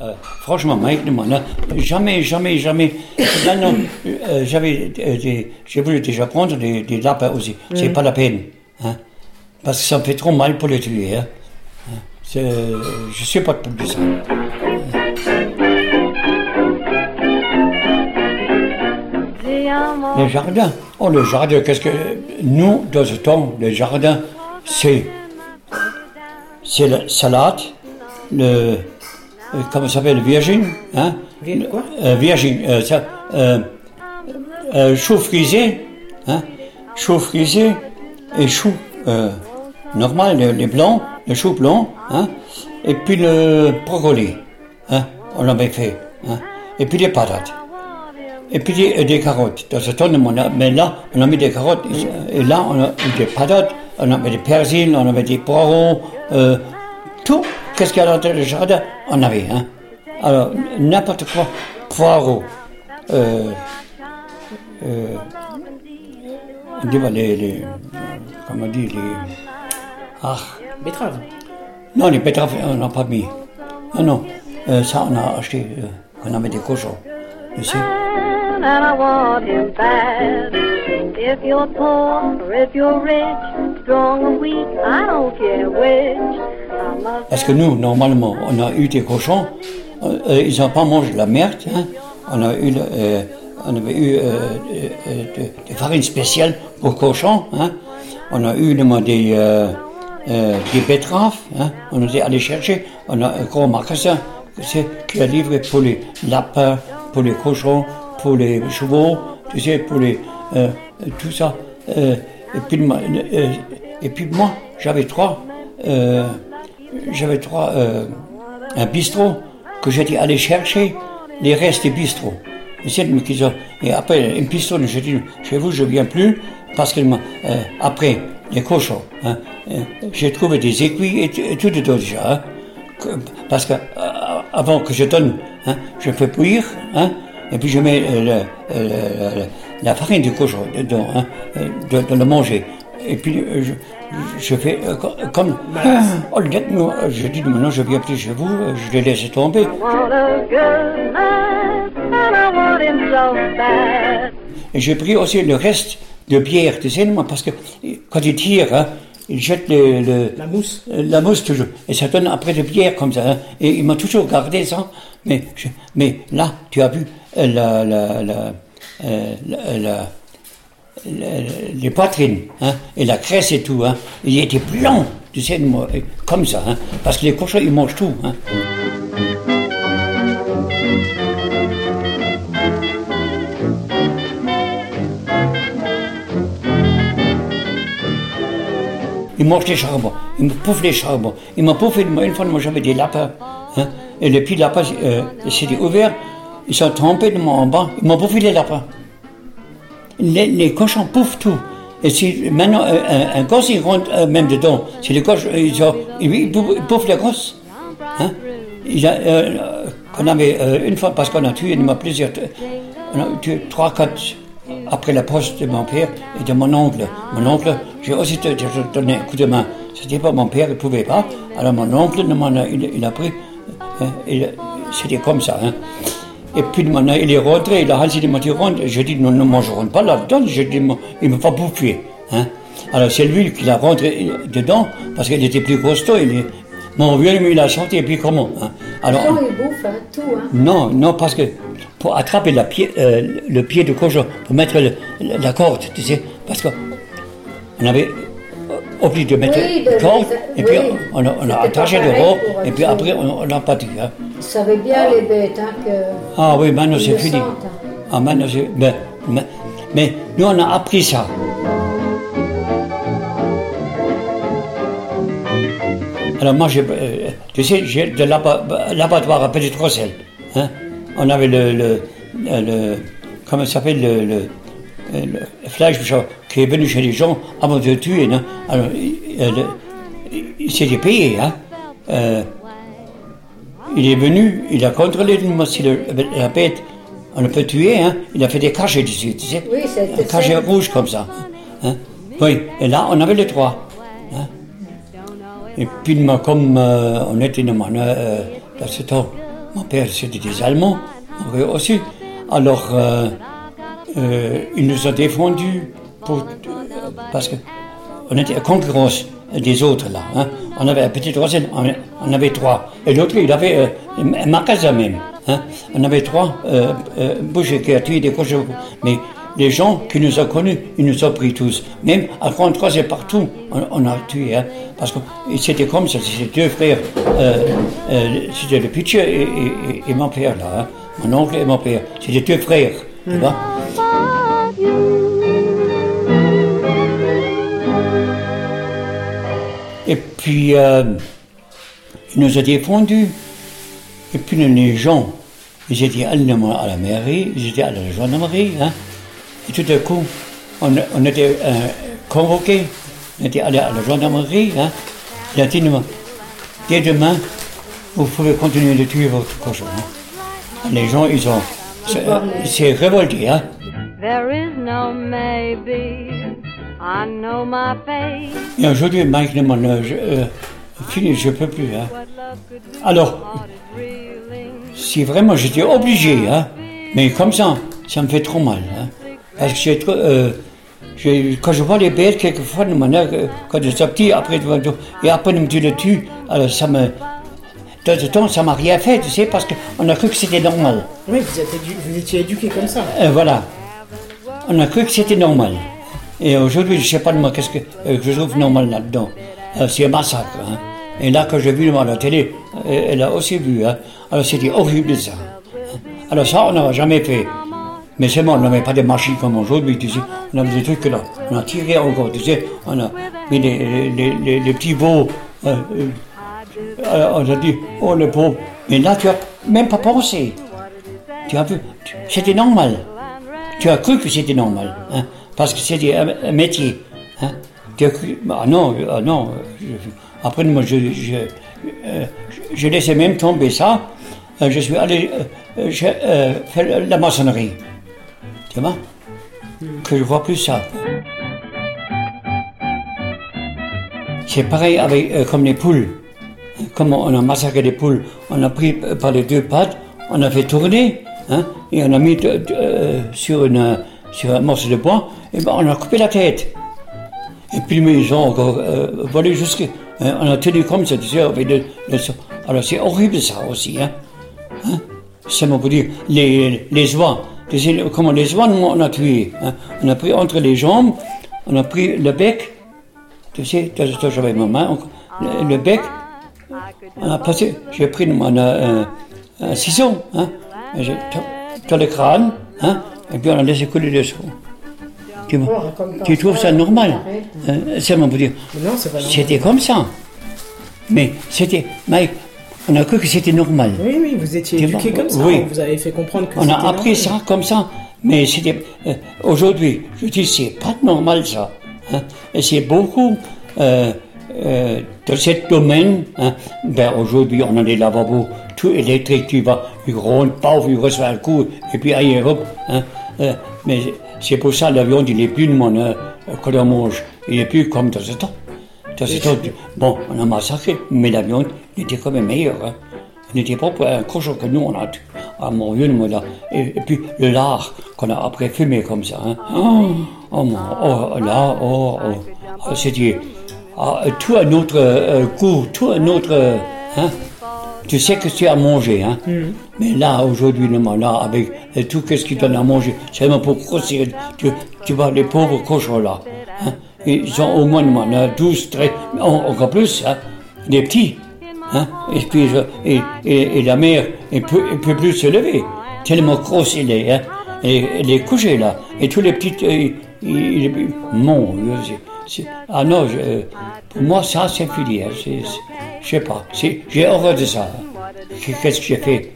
Euh, franchement, maintenant, là, jamais, jamais, jamais. Non, euh, j'avais, euh, j'ai voulu déjà prendre des, des lapins aussi. C'est pas la peine, hein, parce que ça me fait trop mal pour les tuer. Hein. Je sais pas de ça. Le jardin. Oh, le jardin, qu'est-ce que. Nous, dans ce temps, le jardin, c'est. C'est la salade, le. Euh, Comment ça s'appelle Le virgin, hein? Quoi? Euh, Virgin, euh, ça. Chou frisé, hein? Chou frisé et chou euh, normal, les, les blancs, le chou blanc, hein? Et puis le brocoli, hein? On l'avait fait, hein? Et puis les patates. Et puis des, des carottes. Dans ce temps, mais là, on a mis des carottes. Et là, on a eu des patates, on a mis des persils, on avait des poireaux, euh, tout. Qu'est-ce qu'il y a dans le jardin On avait, hein. Alors, n'importe quoi. Poireaux. Euh, euh, on dit, bah, les, les, comment on dit, les, ah, Betterave. non, les betteraves, on n'a pas mis. Non, non, euh, ça, on a acheté, euh, on avait des cochons. Tu sais and I want him bad. If you're poor or if you're rich, strong or weak, I don't care which. Parce que nous, normalement, on a eu des cochons, euh, ils n'ont pas mangé de la merde. hein. On, a eu, euh, on avait eu euh, euh, de- des farines spéciales pour cochons. hein. On a eu des, des betteraves. hein. On était allé chercher. On a un gros magasin qui a livré pour les lapins, pour les cochons, pour les chevaux, tu sais, pour les, tout ça. Et puis moi, j'avais trois. J'avais trois, euh, un bistrot que j'étais allé chercher les restes des bistrots. Et, après, un bistrot, j'ai dit, chez vous, je viens plus, parce que euh, après, les cochons, hein, euh, j'ai trouvé des aiguilles et, tout dedans déjà. hein, parce que euh, avant que je donne, hein, je fais bouillir, hein, et puis je mets euh, la farine du cochon dedans, de, de le manger. Et puis euh, je, je fais euh, co- comme. Oh, laisse-moi, je dis maintenant je viens plus chez vous, euh, je l'ai laissé tomber. Et j'ai pris aussi le reste de bière, tu sais, parce que euh, quand ils tirent, hein, ils jettent le, le- La mousse. euh, la mousse toujours. Et ça donne après de bière comme ça. hein. Et ils m'ont toujours gardé ça. Mais, je- mais là, tu as vu euh, la, la, la, euh, la- les poitrines hein, et la graisse et tout. Hein, il était blanc, tu sais, et comme ça. Hein, parce que les cochons, ils mangent tout. Hein. Ils mangent les charbons, ils me bouffent les charbons. Ils m'ont bouffé, une fois, moi j'avais des lapins. Et les petits lapins, euh, c'était ouvert, ils sont tombés de moi en bas, ils m'ont bouffé les lapins. Les, cochons bouffent tout. Et si maintenant euh, un, un gosse il rentre euh, même dedans, si les cochons ils, les gosses. Hein? Il a, euh, on avait une fois, parce qu'on a tué en a plusieurs, on trois, quatre après la poste de mon père et de mon oncle. Mon oncle, j'ai aussi donné un coup de main. C'était pas mon père, il pouvait pas. Alors mon oncle, il, a, il, a pris, c'était comme ça. Hein. Et puis maintenant, il est rentré, il a dit, il m'a dit, rentre. Je dis, nous ne mangerons pas là-dedans. Je dis, Moi, il ne m'a pas bouffé. Hein. Alors c'est lui qui l'a rentré dedans, parce qu'il était plus costaud. Il est... Mon vieux, il a chanté, et puis comment hein. Alors, Non, ils bouffent hein, tout. Hein. non, non, parce que pour attraper la pied, euh, le pied de cochon, pour mettre le- la corde, tu sais, parce qu'on avait obligé de mettre Oui, de- corde, de- et puis oui. on a, on a attaché et puis après on n'a pas dit. Hein. Ils savaient bien les bêtes hein, que. Ah oui, maintenant c'est fini. sentent, hein. Ah, maintenant c'est. Mais, mais, mais nous on a appris ça. Alors moi, j'ai, euh, tu sais, j'ai de l'aba- l'abattoir à Petit Rossel. Hein? On avait le, le, le, le- comment ça s'appelle, le, le, euh, le Fleischbeschau qui est venu chez les gens avant de tuer. Non? Alors, il, euh, il s'était payé. Hein? Euh, il est venu, il a contrôlé moi, si le- la bête, on le peut tuer. Hein? Il a fait des cachets dessus, tu sais. Oui, c'était Un cachet ça. rouge comme ça. Hein? Oui, et là, on avait les trois. hein. Et puis, comme euh, on était dans, mon, euh, dans ce temps, mon père c'était des Allemands, aussi. Alors, euh, il nous a défendus parce qu'on était en concurrence des autres là. hein. On avait un petit troisième, on, on avait trois. Et l'autre, il avait euh, un magasin même. hein. On avait trois euh, euh, bouchers qui a tué des cochons. Mais les gens qui nous ont connus, ils nous ont pris tous. Même à Grand Troisième partout, on, on a tué. hein. Parce que c'était comme ça, c'était deux frères. Euh, c'était le pitcher et, mon père là. Mon oncle et mon père. C'était deux frères. Tu vois Et puis, euh, il nous a défendus. Et puis, les gens, ils étaient allés à la mairie, ils étaient à la gendarmerie. Hein. Et tout à coup, on, on était euh, convoqués, on était allés à la gendarmerie. Hein. Il a dit, dès demain, vous pouvez continuer de tuer votre cochon. hein. Les gens, ils ont. c'est- Ils s'est révolté. Hein. There is no maybe. I know my fate. Et aujourd'hui, Mike demande, euh, je, euh, fini, je peux plus. Hein. Alors, si vraiment j'étais obligé, hein, mais comme ça, ça me fait trop mal. Hein, parce que j'ai euh, quand je vois les bêtes, quelquefois, de manière, que- quand je suis petit, après, et après, tu le tues, alors ça me. De temps en temps, ça m'a rien fait, tu sais, parce qu'on a cru que c'était normal. Oui, vous, êtes édu- vous étiez éduqué comme ça. Euh, voilà. On a cru que c'était normal. Et aujourd'hui, je ne sais pas de moi qu'est-ce que, euh, je trouve normal là-dedans. Euh, c'est un massacre. hein. Et là, quand j'ai vu à la télé, euh, elle a aussi vu. hein. Alors c'était horrible ça. Alors ça, on n'aura jamais fait. Mais c'est bon, on n'avait pas des machines comme aujourd'hui, tu sais. On avait des trucs là. On a tiré encore, tu sais. On a mis les, petits veaux. on a dit, oh le pauvre. Mais là, tu n'as même pas pensé. Tu as vu, c'était normal. Tu as cru que c'était normal, hein, parce que c'était un, un métier. Hein. Ah non, euh, ah non. euh, je- après, moi, je, je, euh, je- je laissais même tomber ça. Euh, je suis allé euh, euh, euh, faire la maçonnerie. Tu vois? Que je vois plus ça. C'est pareil avec, euh, comme les poules. Comme on a massacré les poules, on a pris euh, par les deux pattes, on a fait tourner, hein, et on a mis euh, sur, une, sur un morceau de bois, et ben on a coupé la tête. Et puis mais ils ont encore euh, volé jusqu'à... on a tenu comme ça, avec le- le. Alors c'est horrible ça aussi, hein. Hein? Mon pour dire, les, les oies, comment les oies, nous, on a tué. hein. On a pris entre les jambes, on a pris le bec, tu sais, j'avais ma main, le, bec, on a passé, j'ai pris euh, un, un ciseau, hein, dans le crâne, hein, et puis on a laissé couler le sang. Tu, tu trouves ça normal. Euh, C'est mon pour dire, c'était comme ça. Mais c'était, Mike, on a cru que c'était normal. Oui, oui, vous étiez éduqué comme ça. oui. On vous avez fait comprendre que On a appris normal. ça comme ça, mais c'était euh, aujourd'hui. Je dis c'est pas normal ça. hein. Et c'est beaucoup euh, euh, de ce domaine. hein. Ben aujourd'hui on a des lavabos tout électriques. Tu vas, tu rentres, paf, tu reçois un coup et puis ailleurs hop. hein. Euh, mais c'est pour ça l'avion il est plus de mon euh. Il est plus comme dans ce temps. Dans ce temps, bon, on a massacré, mais l'avion il était quand même meilleur. Hein. N'était pas pour un cochon que nous on a à Montréal, moi là. Et, et puis le lard qu'on a après fumé comme ça. Hein. Oh, oh, mon, oh, là, oh, oh. Ah, C'était ah, tout un autre euh, goût, tout un autre. euh, hein. Tu sais que tu as mangé, hein. Mais là, aujourd'hui, là, avec tout ce qu'ils donnent à manger, c'est vraiment pour grossir. Tu, tu vois, les pauvres cochons là. Hein. Ils ont au moins là, 12, 13, en- encore plus, hein. Des petits. Hein? Et puis, et, et, et la mère, elle peut, elle peut plus se lever. Tellement grosse elle est, hein? Et elle est couchée là. Et tous les petits, euh, il, il- mon c'est- ah non, je- euh, pour moi, ça, c'est fini, hein. Je sais pas. J'ai horreur de ça. Qu'est-ce que j'ai fait?